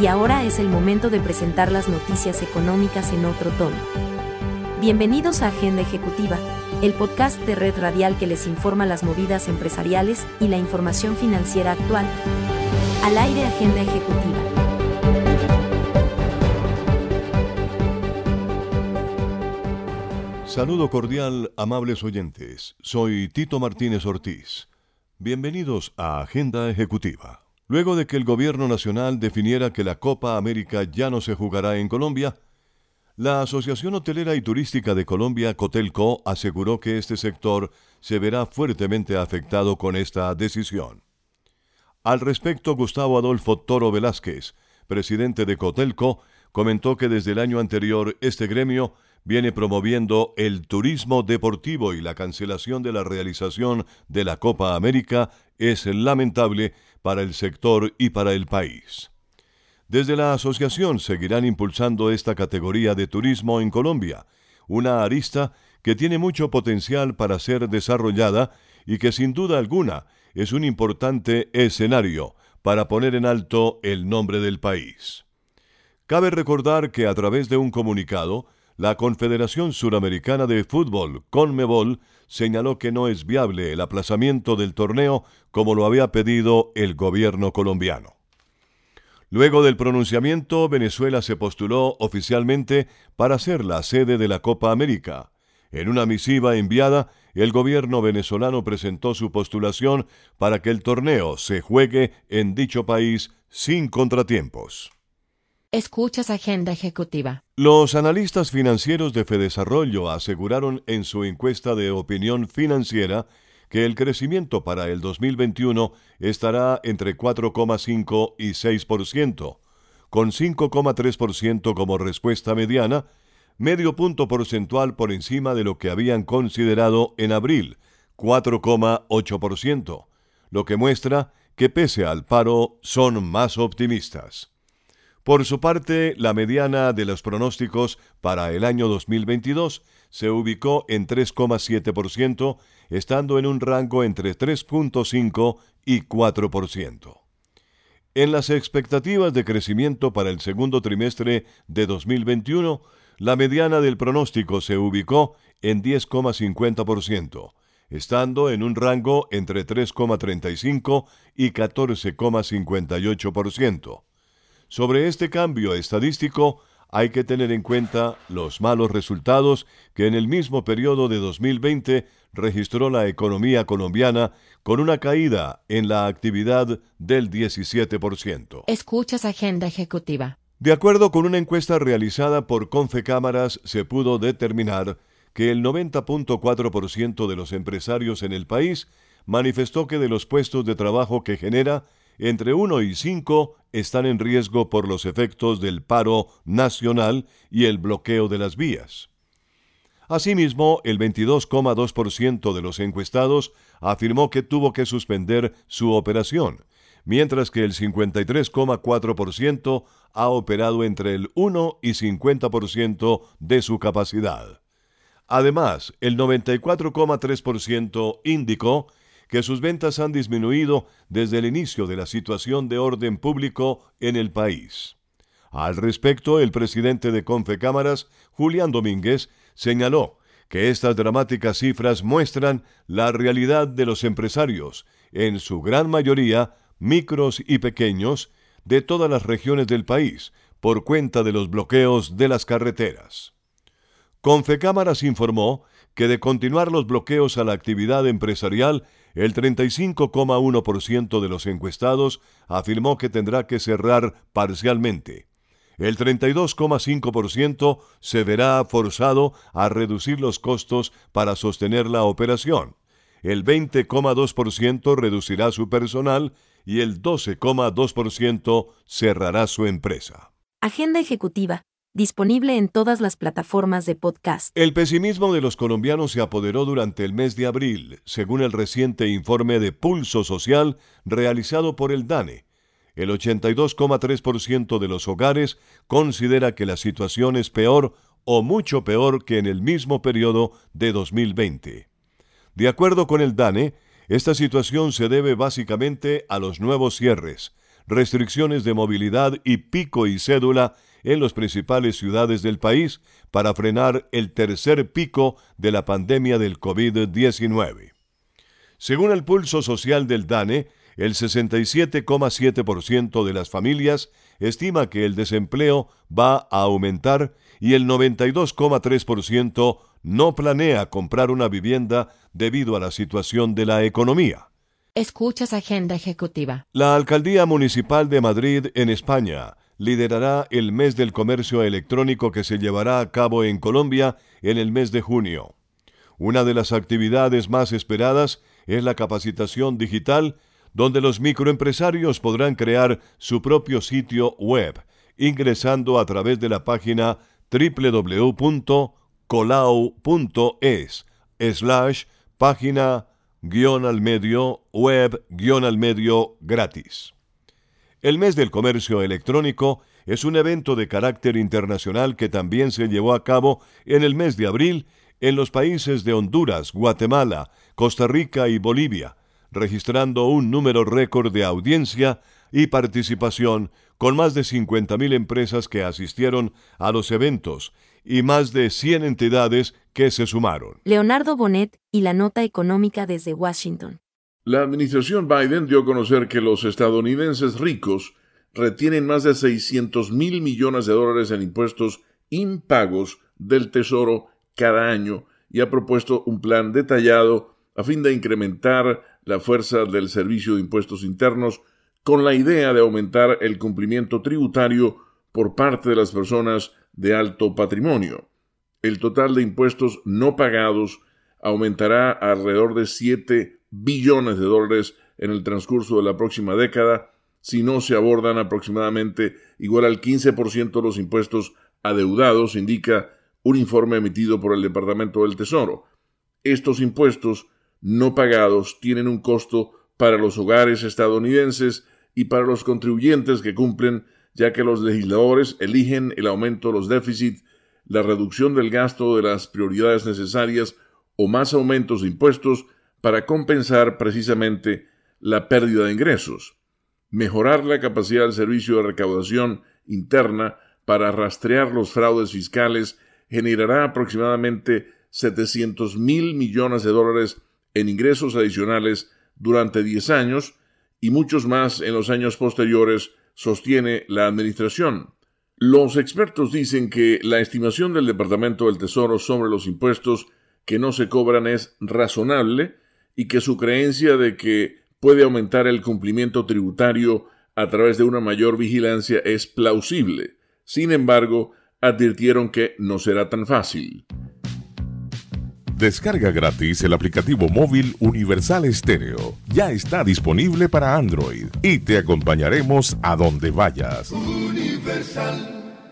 Y ahora es el momento de presentar las noticias económicas en otro tono. Bienvenidos a Agenda Ejecutiva, el podcast de Red Radial que les informa las movidas empresariales y la información financiera actual. Al aire Agenda Ejecutiva. Saludo cordial, amables oyentes. Soy Tito Martínez Ortiz. Bienvenidos a Agenda Ejecutiva. Luego de que el gobierno nacional definiera que la Copa América ya no se jugará en Colombia, la Asociación Hotelera y Turística de Colombia, Cotelco, aseguró que este sector se verá fuertemente afectado con esta decisión. Al respecto, Gustavo Adolfo Toro Velázquez, presidente de Cotelco, comentó que desde el año anterior este gremio viene promoviendo el turismo deportivo y la cancelación de la realización de la Copa América es lamentable para el sector y para el país. Desde la asociación seguirán impulsando esta categoría de turismo en Colombia, una arista que tiene mucho potencial para ser desarrollada y que sin duda alguna es un importante escenario para poner en alto el nombre del país. Cabe recordar que a través de un comunicado, la Confederación Suramericana de Fútbol, CONMEBOL, señaló que no es viable el aplazamiento del torneo como lo había pedido el gobierno colombiano. Luego del pronunciamiento, Venezuela se postuló oficialmente para ser la sede de la Copa América. En una misiva enviada, el gobierno venezolano presentó su postulación para que el torneo se juegue en dicho país sin contratiempos. Escuchas Agenda Ejecutiva. Los analistas financieros de Fedesarrollo aseguraron en su encuesta de opinión financiera que el crecimiento para el 2021 estará entre 4,5 y 6%, con 5,3% como respuesta mediana, medio punto porcentual por encima de lo que habían considerado en abril, 4,8%, lo que muestra que pese al paro son más optimistas. Por su parte, la mediana de los pronósticos para el año 2022 se ubicó en 3,7%, estando en un rango entre 3,5 y 4%. En las expectativas de crecimiento para el segundo trimestre de 2021, la mediana del pronóstico se ubicó en 10,50%, estando en un rango entre 3,35 y 14,58%. Sobre este cambio estadístico hay que tener en cuenta los malos resultados que en el mismo periodo de 2020 registró la economía colombiana con una caída en la actividad del 17%. Escuchas Agenda Ejecutiva. De acuerdo con una encuesta realizada por Confecámaras, se pudo determinar que el 90.4% de los empresarios en el país manifestó que de los puestos de trabajo que genera, entre 1 y 5 están en riesgo por los efectos del paro nacional y el bloqueo de las vías. Asimismo, el 22,2% de los encuestados afirmó que tuvo que suspender su operación, mientras que el 53,4% ha operado entre el 1 y 50% de su capacidad. Además, el 94,3% indicó que sus ventas han disminuido desde el inicio de la situación de orden público en el país. Al respecto, el presidente de Confecámaras, Julián Domínguez, señaló que estas dramáticas cifras muestran la realidad de los empresarios, en su gran mayoría micros y pequeños, de todas las regiones del país, por cuenta de los bloqueos de las carreteras. Confecámaras informó que de continuar los bloqueos a la actividad empresarial, el 35,1% de los encuestados afirmó que tendrá que cerrar parcialmente. El 32,5% se verá forzado a reducir los costos para sostener la operación. El 20,2% reducirá su personal y el 12,2% cerrará su empresa. Agenda ejecutiva disponible en todas las plataformas de podcast. El pesimismo de los colombianos se apoderó durante el mes de abril, según el reciente informe de Pulso Social realizado por el DANE. El 82,3% de los hogares considera que la situación es peor o mucho peor que en el mismo periodo de 2020. De acuerdo con el DANE, esta situación se debe básicamente a los nuevos cierres, restricciones de movilidad y pico y cédula en las principales ciudades del país para frenar el tercer pico de la pandemia del COVID-19. Según el pulso social del DANE, el 67,7% de las familias estima que el desempleo va a aumentar y el 92,3% no planea comprar una vivienda debido a la situación de la economía. Escuchas Agenda Ejecutiva. La Alcaldía Municipal de Madrid, en España, liderará el mes del comercio electrónico que se llevará a cabo en Colombia en el mes de junio. Una de las actividades más esperadas es la capacitación digital, donde los microempresarios podrán crear su propio sitio web, ingresando a través de la página www.colau.es slash página guion al medio web guion al medio gratis. El mes del comercio electrónico es un evento de carácter internacional que también se llevó a cabo en el mes de abril en los países de Honduras, Guatemala, Costa Rica y Bolivia, registrando un número récord de audiencia y participación con más de 50.000 empresas que asistieron a los eventos y más de 100 entidades que se sumaron. Leonardo Bonet y la nota económica desde Washington. La administración Biden dio a conocer que los estadounidenses ricos retienen más de 600 mil millones de dólares en impuestos impagos del Tesoro cada año y ha propuesto un plan detallado a fin de incrementar la fuerza del Servicio de Impuestos Internos con la idea de aumentar el cumplimiento tributario por parte de las personas de alto patrimonio. El total de impuestos no pagados aumentará alrededor de 7 billones de dólares en el transcurso de la próxima década si no se abordan aproximadamente igual al 15% de los impuestos adeudados, indica un informe emitido por el Departamento del Tesoro. Estos impuestos no pagados tienen un costo para los hogares estadounidenses y para los contribuyentes que cumplen, ya que los legisladores eligen el aumento de los déficits, la reducción del gasto de las prioridades necesarias o más aumentos de impuestos para compensar precisamente la pérdida de ingresos. Mejorar la capacidad del servicio de recaudación interna para rastrear los fraudes fiscales generará aproximadamente 700 mil millones de dólares en ingresos adicionales durante 10 años y muchos más en los años posteriores, sostiene la Administración. Los expertos dicen que la estimación del Departamento del Tesoro sobre los impuestos que no se cobran es razonable y que su creencia de que puede aumentar el cumplimiento tributario a través de una mayor vigilancia es plausible. Sin embargo, advirtieron que no será tan fácil. Descarga gratis el aplicativo móvil Universal Estéreo. Ya está disponible para Android y te acompañaremos a donde vayas.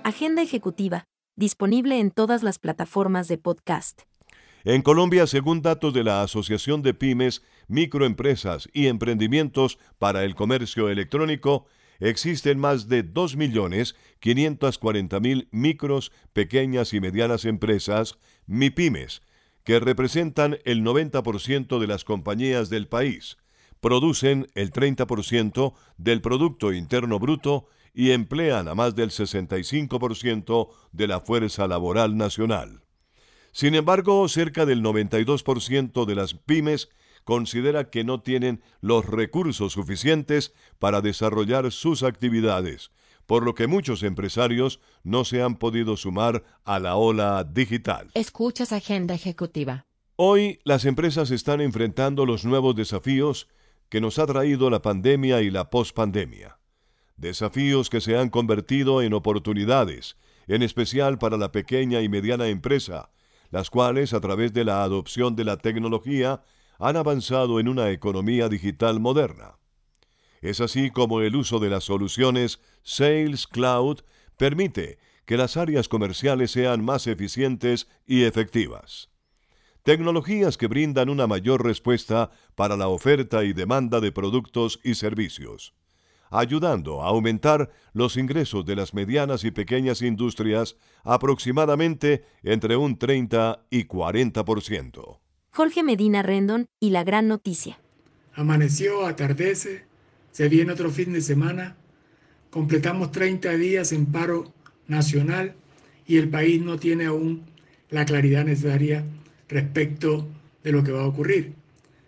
Agenda ejecutiva, disponible en todas las plataformas de podcast. En Colombia, según datos de la Asociación de Pymes, Microempresas y Emprendimientos para el Comercio Electrónico, existen más de 2.540.000 micros, pequeñas y medianas empresas, MIPYMES, que representan el 90% de las compañías del país, producen el 30% del Producto Interno Bruto y emplean a más del 65% de la fuerza laboral nacional. Sin embargo, cerca del 92% de las pymes considera que no tienen los recursos suficientes para desarrollar sus actividades, por lo que muchos empresarios no se han podido sumar a la ola digital. Escuchas Agenda Ejecutiva. Hoy las empresas están enfrentando los nuevos desafíos que nos ha traído la pandemia y la pospandemia. Desafíos que se han convertido en oportunidades, en especial para la pequeña y mediana empresa, las cuales a través de la adopción de la tecnología han avanzado en una economía digital moderna. Es así como el uso de las soluciones Sales Cloud permite que las áreas comerciales sean más eficientes y efectivas. Tecnologías que brindan una mayor respuesta para la oferta y demanda de productos y servicios, ayudando a aumentar los ingresos de las medianas y pequeñas industrias aproximadamente entre un 30 y 40%. Jorge Medina Rendon y la gran noticia. Amaneció, atardece, se viene otro fin de semana Completamos 30 días en paro nacional y el país no tiene aún la claridad necesaria respecto de lo que va a ocurrir,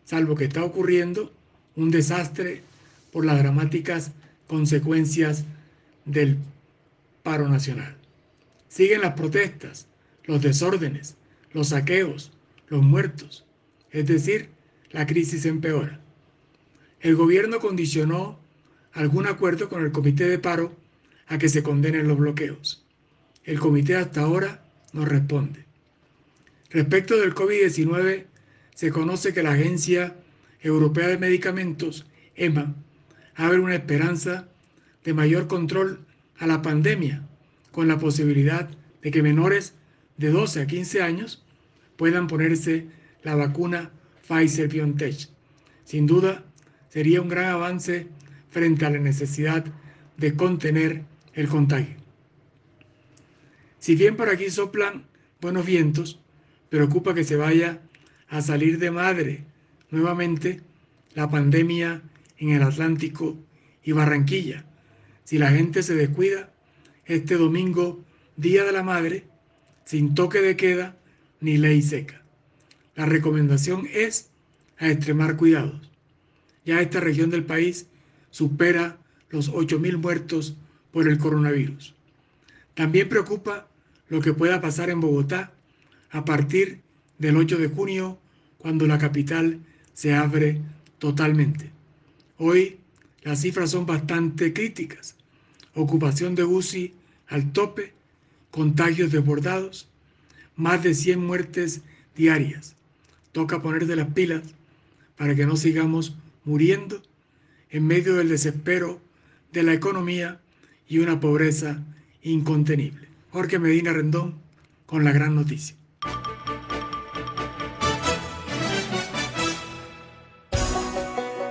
salvo que está ocurriendo un desastre por las dramáticas consecuencias del paro nacional. Siguen las protestas, los desórdenes, los saqueos, los muertos, es decir, la crisis empeora. El gobierno condicionó algún acuerdo con el comité de paro a que se condenen los bloqueos. El comité hasta ahora no responde. Respecto del COVID-19, se conoce que la Agencia Europea de Medicamentos, EMA, abre una esperanza de mayor control a la pandemia, con la posibilidad de que menores de 12 a 15 años puedan ponerse la vacuna Pfizer-BioNTech. Sin duda, sería un gran avance frente a la necesidad de contener el contagio. Si bien por aquí soplan buenos vientos, preocupa que se vaya a salir de madre nuevamente la pandemia en el Atlántico y Barranquilla. Si la gente se descuida, este domingo, Día de la Madre, sin toque de queda ni ley seca. La recomendación es a extremar cuidados. Ya esta región del país supera los 8.000 muertos por el coronavirus. También preocupa lo que pueda pasar en Bogotá a partir del 8 de junio, cuando la capital se abre totalmente. Hoy las cifras son bastante críticas. Ocupación de UCI al tope, contagios desbordados, más de 100 muertes diarias. Toca poner de las pilas para que no sigamos muriendo en medio del desespero de la economía y una pobreza incontenible. Jorge Medina Rendón con la gran noticia.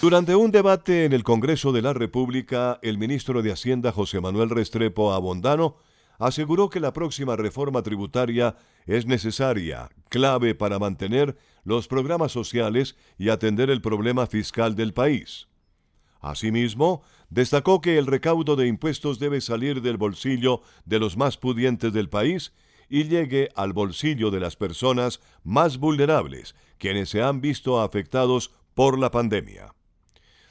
Durante un debate en el Congreso de la República, el ministro de Hacienda José Manuel Restrepo Abondano aseguró que la próxima reforma tributaria es necesaria, clave para mantener los programas sociales y atender el problema fiscal del país. Asimismo, destacó que el recaudo de impuestos debe salir del bolsillo de los más pudientes del país y llegue al bolsillo de las personas más vulnerables, quienes se han visto afectados por la pandemia.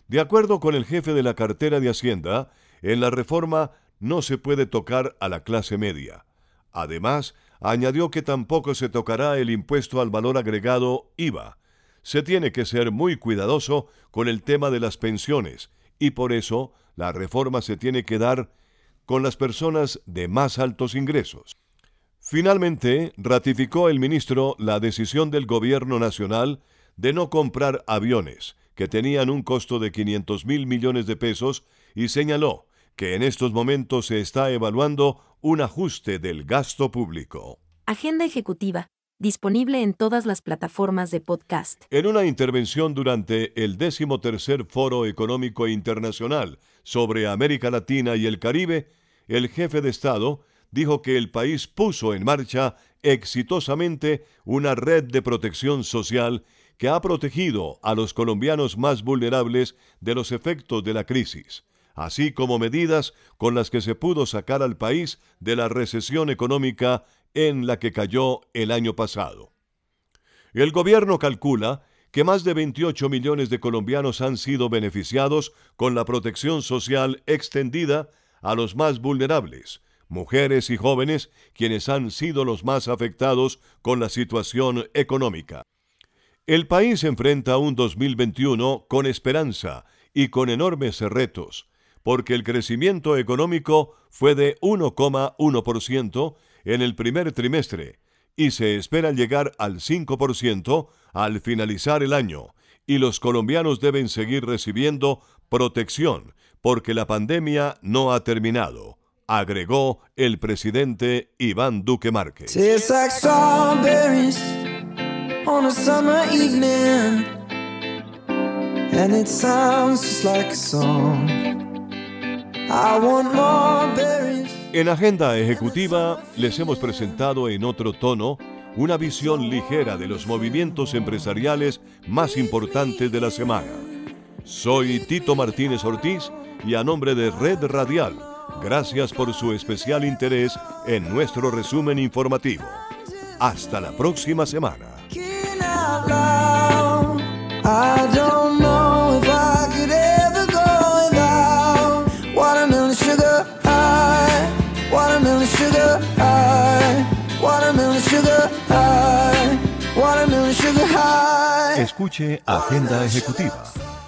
De acuerdo con el jefe de la cartera de Hacienda, en la reforma no se puede tocar a la clase media. Además, añadió que tampoco se tocará el impuesto al valor agregado IVA. Se tiene que ser muy cuidadoso con el tema de las pensiones y por eso la reforma se tiene que dar con las personas de más altos ingresos. Finalmente, ratificó el ministro la decisión del gobierno nacional de no comprar aviones, que tenían un costo de 500 mil millones de pesos, y señaló que en estos momentos se está evaluando un ajuste del gasto público. Agenda ejecutiva, disponible en todas las plataformas de podcast. En una intervención durante el decimotercer Foro Económico Internacional sobre América Latina y el Caribe, el jefe de Estado dijo que el país puso en marcha exitosamente una red de protección social que ha protegido a los colombianos más vulnerables de los efectos de la crisis, así como medidas con las que se pudo sacar al país de la recesión económica en la que cayó el año pasado. El gobierno calcula que más de 28 millones de colombianos han sido beneficiados con la protección social extendida a los más vulnerables, mujeres y jóvenes, quienes han sido los más afectados con la situación económica. El país enfrenta un 2021 con esperanza y con enormes retos, porque el crecimiento económico fue de 1,1% en el primer trimestre y se espera llegar al 5% al finalizar el año, y los colombianos deben seguir recibiendo protección porque la pandemia no ha terminado, agregó el presidente Iván Duque Márquez. En Agenda Ejecutiva les hemos presentado en otro tono una visión ligera de los movimientos empresariales más importantes de la semana. Soy Tito Martínez Ortiz y a nombre de Red Radial, gracias por su especial interés en nuestro resumen informativo. Hasta la próxima semana. Escuche Agenda Ejecutiva,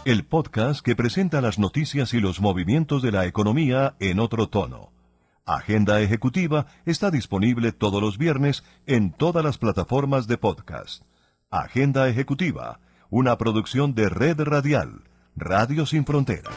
el podcast que presenta las noticias y los movimientos de la economía en otro tono. Agenda Ejecutiva está disponible todos los viernes en todas las plataformas de podcast. Agenda Ejecutiva, una producción de Red Radial, Radio Sin Fronteras.